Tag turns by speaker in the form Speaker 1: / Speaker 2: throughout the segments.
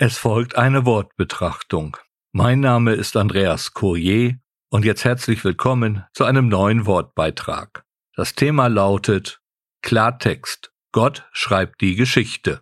Speaker 1: Es folgt eine Wortbetrachtung. Mein Name ist Andreas Courier und jetzt herzlich willkommen zu einem neuen Wortbeitrag. Das Thema lautet Klartext. Gott schreibt die Geschichte.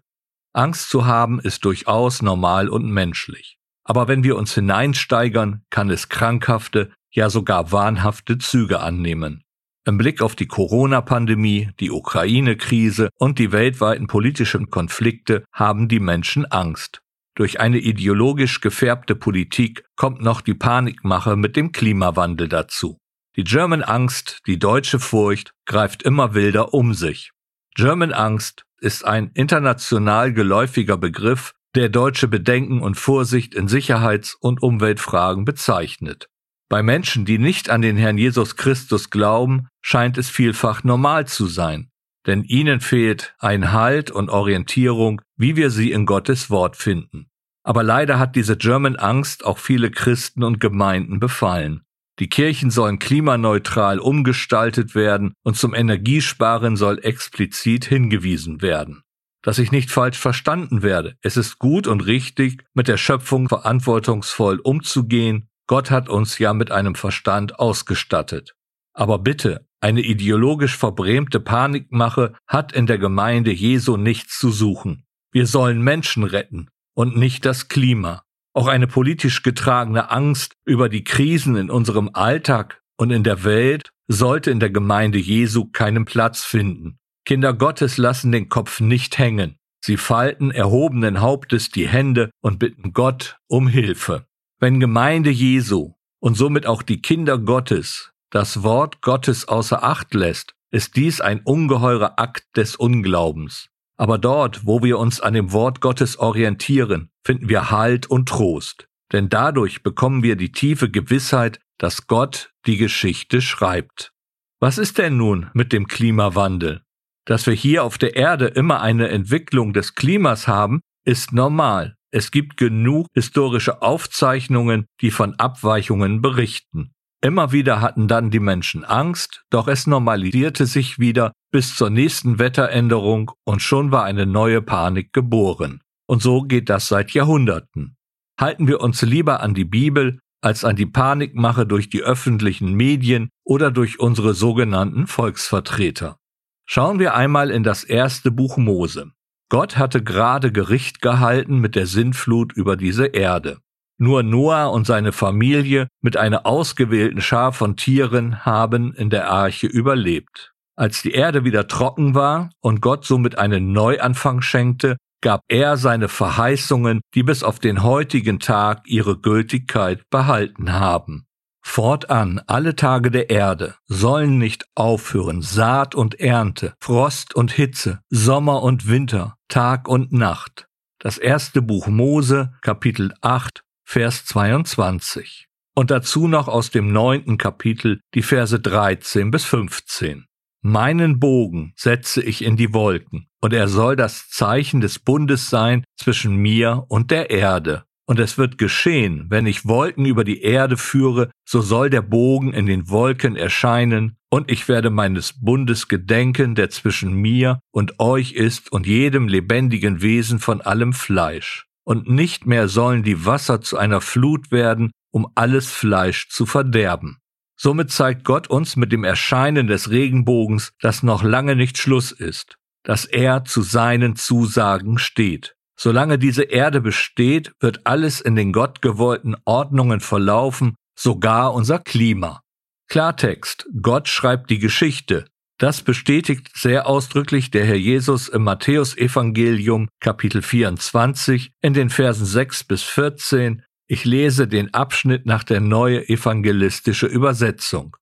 Speaker 1: Angst zu haben ist durchaus normal und menschlich. Aber wenn wir uns hineinsteigern, kann es krankhafte, ja sogar wahnhafte Züge annehmen. Im Blick auf die Corona-Pandemie, die Ukraine-Krise und die weltweiten politischen Konflikte haben die Menschen Angst. Durch eine ideologisch gefärbte Politik kommt noch die Panikmache mit dem Klimawandel dazu. Die German Angst, die deutsche Furcht greift immer wilder um sich. German Angst ist ein international geläufiger Begriff, der deutsche Bedenken und Vorsicht in Sicherheits- und Umweltfragen bezeichnet. Bei Menschen, die nicht an den Herrn Jesus Christus glauben, scheint es vielfach normal zu sein, denn ihnen fehlt ein Halt und Orientierung, wie wir sie in Gottes Wort finden. Aber leider hat diese German Angst auch viele Christen und Gemeinden befallen. Die Kirchen sollen klimaneutral umgestaltet werden und zum Energiesparen soll explizit hingewiesen werden. Dass ich nicht falsch verstanden werde, es ist gut und richtig, mit der Schöpfung verantwortungsvoll umzugehen. Gott hat uns ja mit einem Verstand ausgestattet. Aber bitte, eine ideologisch verbrämte Panikmache hat in der Gemeinde Jesu nichts zu suchen. Wir sollen Menschen retten und nicht das Klima. Auch eine politisch getragene Angst über die Krisen in unserem Alltag und in der Welt sollte in der Gemeinde Jesu keinen Platz finden. Kinder Gottes lassen den Kopf nicht hängen. Sie falten erhobenen Hauptes die Hände und bitten Gott um Hilfe. Wenn Gemeinde Jesu und somit auch die Kinder Gottes das Wort Gottes außer Acht lässt, ist dies ein ungeheurer Akt des Unglaubens. Aber dort, wo wir uns an dem Wort Gottes orientieren, finden wir Halt und Trost. Denn dadurch bekommen wir die tiefe Gewissheit, dass Gott die Geschichte schreibt. Was ist denn nun mit dem Klimawandel? Dass wir hier auf der Erde immer eine Entwicklung des Klimas haben, ist normal. Es gibt genug historische Aufzeichnungen, die von Abweichungen berichten. Immer wieder hatten dann die Menschen Angst, doch es normalisierte sich wieder bis zur nächsten Wetteränderung und schon war eine neue Panik geboren. Und so geht das seit Jahrhunderten. Halten wir uns lieber an die Bibel als an die Panikmache durch die öffentlichen Medien oder durch unsere sogenannten Volksvertreter. Schauen wir einmal in das erste Buch Mose. Gott hatte gerade Gericht gehalten mit der Sintflut über diese Erde. Nur Noah und seine Familie mit einer ausgewählten Schar von Tieren haben in der Arche überlebt. Als die Erde wieder trocken war und Gott somit einen Neuanfang schenkte, gab er seine Verheißungen, die bis auf den heutigen Tag ihre Gültigkeit behalten haben. Fortan alle Tage der Erde sollen nicht aufhören, Saat und Ernte, Frost und Hitze, Sommer und Winter, Tag und Nacht. Das erste Buch Mose, Kapitel 8, Vers 22. Und dazu noch aus dem neunten Kapitel die Verse 13 bis 15. Meinen Bogen setze ich in die Wolken, und er soll das Zeichen des Bundes sein zwischen mir und der Erde. Und es wird geschehen, wenn ich Wolken über die Erde führe, so soll der Bogen in den Wolken erscheinen, und ich werde meines Bundes gedenken, der zwischen mir und euch ist und jedem lebendigen Wesen von allem Fleisch und nicht mehr sollen die Wasser zu einer Flut werden, um alles Fleisch zu verderben. Somit zeigt Gott uns mit dem Erscheinen des Regenbogens, dass noch lange nicht Schluss ist, dass er zu seinen Zusagen steht. Solange diese Erde besteht, wird alles in den gottgewollten Ordnungen verlaufen, sogar unser Klima. Klartext, Gott schreibt die Geschichte, das bestätigt sehr ausdrücklich der Herr Jesus im Matthäusevangelium Kapitel 24 in den Versen 6 bis 14. Ich lese den Abschnitt nach der neue evangelistische Übersetzung.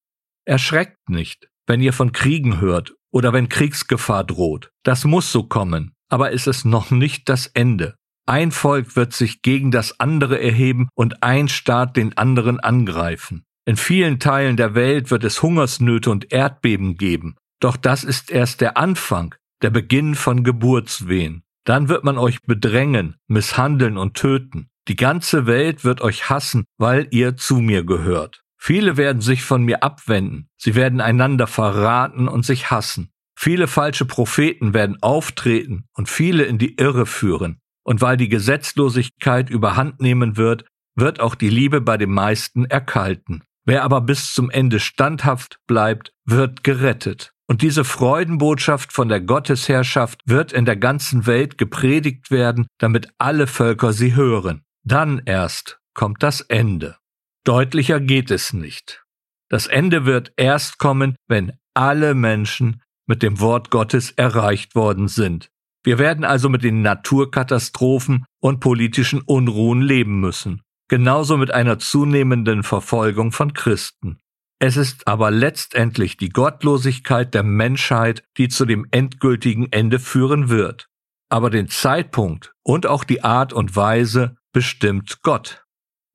Speaker 1: Erschreckt nicht, wenn ihr von Kriegen hört oder wenn Kriegsgefahr droht. Das muss so kommen, aber es ist noch nicht das Ende. Ein Volk wird sich gegen das andere erheben und ein Staat den anderen angreifen. In vielen Teilen der Welt wird es Hungersnöte und Erdbeben geben, doch das ist erst der Anfang, der Beginn von Geburtswehen. Dann wird man euch bedrängen, misshandeln und töten. Die ganze Welt wird euch hassen, weil ihr zu mir gehört. Viele werden sich von mir abwenden, sie werden einander verraten und sich hassen. Viele falsche Propheten werden auftreten und viele in die Irre führen. Und weil die Gesetzlosigkeit überhand nehmen wird, wird auch die Liebe bei den meisten erkalten. Wer aber bis zum Ende standhaft bleibt, wird gerettet. Und diese Freudenbotschaft von der Gottesherrschaft wird in der ganzen Welt gepredigt werden, damit alle Völker sie hören. Dann erst kommt das Ende. Deutlicher geht es nicht. Das Ende wird erst kommen, wenn alle Menschen mit dem Wort Gottes erreicht worden sind. Wir werden also mit den Naturkatastrophen und politischen Unruhen leben müssen, genauso mit einer zunehmenden Verfolgung von Christen. Es ist aber letztendlich die Gottlosigkeit der Menschheit, die zu dem endgültigen Ende führen wird. Aber den Zeitpunkt und auch die Art und Weise bestimmt Gott.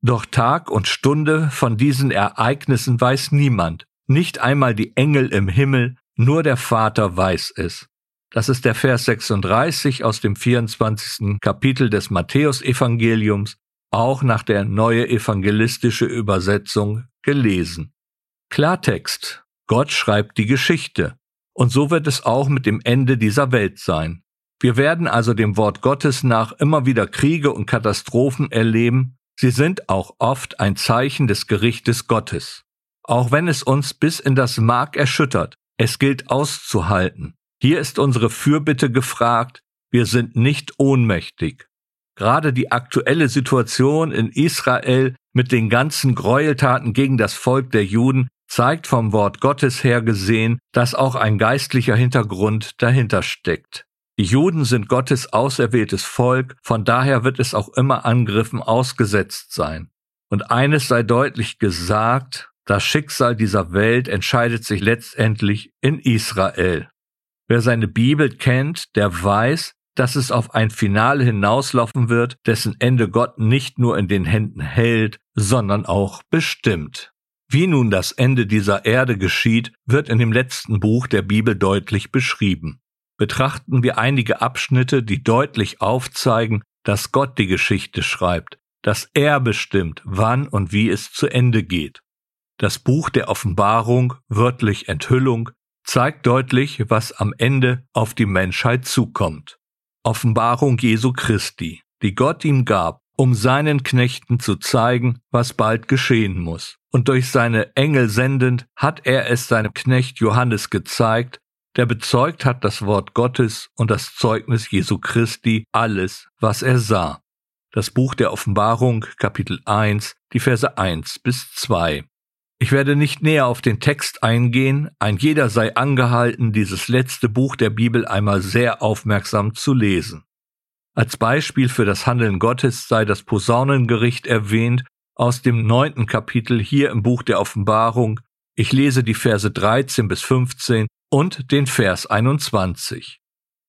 Speaker 1: Doch Tag und Stunde von diesen Ereignissen weiß niemand, nicht einmal die Engel im Himmel, nur der Vater weiß es. Das ist der Vers 36 aus dem 24. Kapitel des Matthäusevangeliums, auch nach der neue evangelistische Übersetzung gelesen. Klartext. Gott schreibt die Geschichte. Und so wird es auch mit dem Ende dieser Welt sein. Wir werden also dem Wort Gottes nach immer wieder Kriege und Katastrophen erleben. Sie sind auch oft ein Zeichen des Gerichtes Gottes. Auch wenn es uns bis in das Mark erschüttert, es gilt auszuhalten. Hier ist unsere Fürbitte gefragt. Wir sind nicht ohnmächtig. Gerade die aktuelle Situation in Israel mit den ganzen Gräueltaten gegen das Volk der Juden zeigt vom Wort Gottes her gesehen, dass auch ein geistlicher Hintergrund dahinter steckt. Die Juden sind Gottes auserwähltes Volk, von daher wird es auch immer Angriffen ausgesetzt sein. Und eines sei deutlich gesagt, das Schicksal dieser Welt entscheidet sich letztendlich in Israel. Wer seine Bibel kennt, der weiß, dass es auf ein Finale hinauslaufen wird, dessen Ende Gott nicht nur in den Händen hält, sondern auch bestimmt. Wie nun das Ende dieser Erde geschieht, wird in dem letzten Buch der Bibel deutlich beschrieben. Betrachten wir einige Abschnitte, die deutlich aufzeigen, dass Gott die Geschichte schreibt, dass er bestimmt, wann und wie es zu Ende geht. Das Buch der Offenbarung, wörtlich Enthüllung, zeigt deutlich, was am Ende auf die Menschheit zukommt. Offenbarung Jesu Christi, die Gott ihm gab, um seinen Knechten zu zeigen, was bald geschehen muss und durch seine Engel sendend hat er es seinem Knecht Johannes gezeigt, der bezeugt hat das Wort Gottes und das Zeugnis Jesu Christi, alles, was er sah. Das Buch der Offenbarung, Kapitel 1, die Verse 1 bis 2. Ich werde nicht näher auf den Text eingehen, ein jeder sei angehalten, dieses letzte Buch der Bibel einmal sehr aufmerksam zu lesen. Als Beispiel für das Handeln Gottes sei das Posaunengericht erwähnt, aus dem neunten Kapitel hier im Buch der Offenbarung. Ich lese die Verse 13 bis 15 und den Vers 21.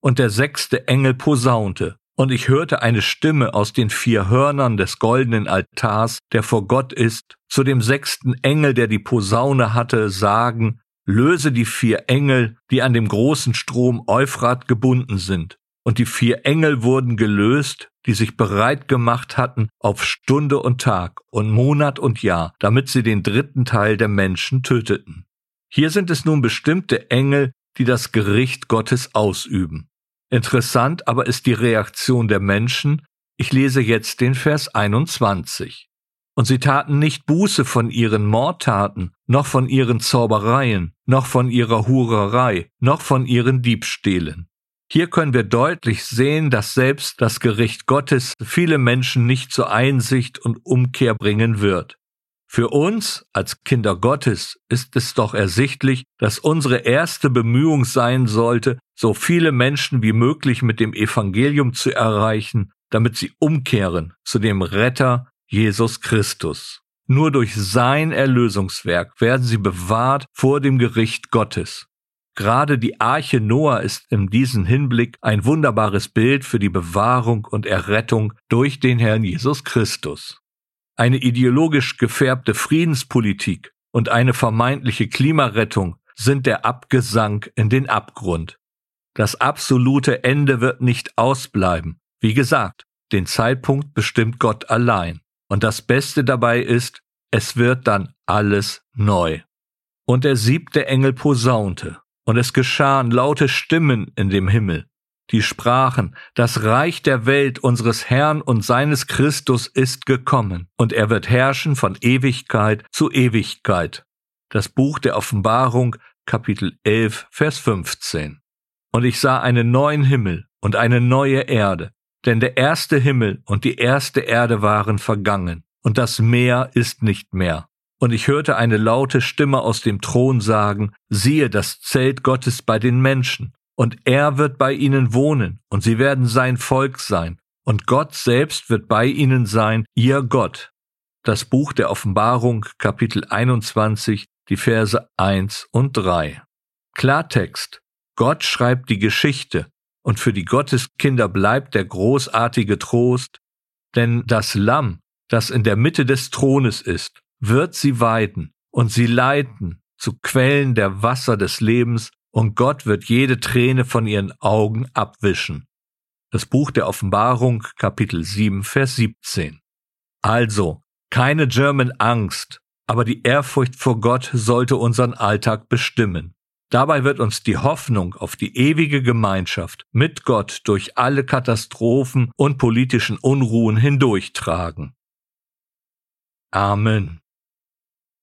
Speaker 1: Und der sechste Engel posaunte, und ich hörte eine Stimme aus den vier Hörnern des goldenen Altars, der vor Gott ist, zu dem sechsten Engel, der die Posaune hatte, sagen, löse die vier Engel, die an dem großen Strom Euphrat gebunden sind. Und die vier Engel wurden gelöst, die sich bereit gemacht hatten auf Stunde und Tag und Monat und Jahr, damit sie den dritten Teil der Menschen töteten. Hier sind es nun bestimmte Engel, die das Gericht Gottes ausüben. Interessant aber ist die Reaktion der Menschen. Ich lese jetzt den Vers 21. Und sie taten nicht Buße von ihren Mordtaten, noch von ihren Zaubereien, noch von ihrer Hurerei, noch von ihren Diebstählen. Hier können wir deutlich sehen, dass selbst das Gericht Gottes viele Menschen nicht zur Einsicht und Umkehr bringen wird. Für uns als Kinder Gottes ist es doch ersichtlich, dass unsere erste Bemühung sein sollte, so viele Menschen wie möglich mit dem Evangelium zu erreichen, damit sie umkehren zu dem Retter Jesus Christus. Nur durch sein Erlösungswerk werden sie bewahrt vor dem Gericht Gottes. Gerade die Arche Noah ist in diesem Hinblick ein wunderbares Bild für die Bewahrung und Errettung durch den Herrn Jesus Christus. Eine ideologisch gefärbte Friedenspolitik und eine vermeintliche Klimarettung sind der Abgesang in den Abgrund. Das absolute Ende wird nicht ausbleiben. Wie gesagt, den Zeitpunkt bestimmt Gott allein. Und das Beste dabei ist, es wird dann alles neu. Und der siebte Engel posaunte, und es geschahen laute Stimmen in dem Himmel. die sprachen, das Reich der Welt unseres Herrn und seines Christus ist gekommen, und er wird herrschen von Ewigkeit zu Ewigkeit. Das Buch der Offenbarung, Kapitel 11, Vers 15. Und ich sah einen neuen Himmel und eine neue Erde, denn der erste Himmel und die erste Erde waren vergangen, und das Meer ist nicht mehr. Und ich hörte eine laute Stimme aus dem Thron sagen, siehe das Zelt Gottes bei den Menschen, und er wird bei ihnen wohnen, und sie werden sein Volk sein, und Gott selbst wird bei ihnen sein, ihr Gott. Das Buch der Offenbarung, Kapitel 21, die Verse 1 und 3. Klartext. Gott schreibt die Geschichte, und für die Gotteskinder bleibt der großartige Trost, denn das Lamm, das in der Mitte des Thrones ist, wird sie weiden und sie leiten zu Quellen der Wasser des Lebens, und Gott wird jede Träne von ihren Augen abwischen. Das Buch der Offenbarung, Kapitel 7, Vers 17. Also, keine German Angst, aber die Ehrfurcht vor Gott sollte unseren Alltag bestimmen. Dabei wird uns die Hoffnung auf die ewige Gemeinschaft mit Gott durch alle Katastrophen und politischen Unruhen hindurchtragen. Amen.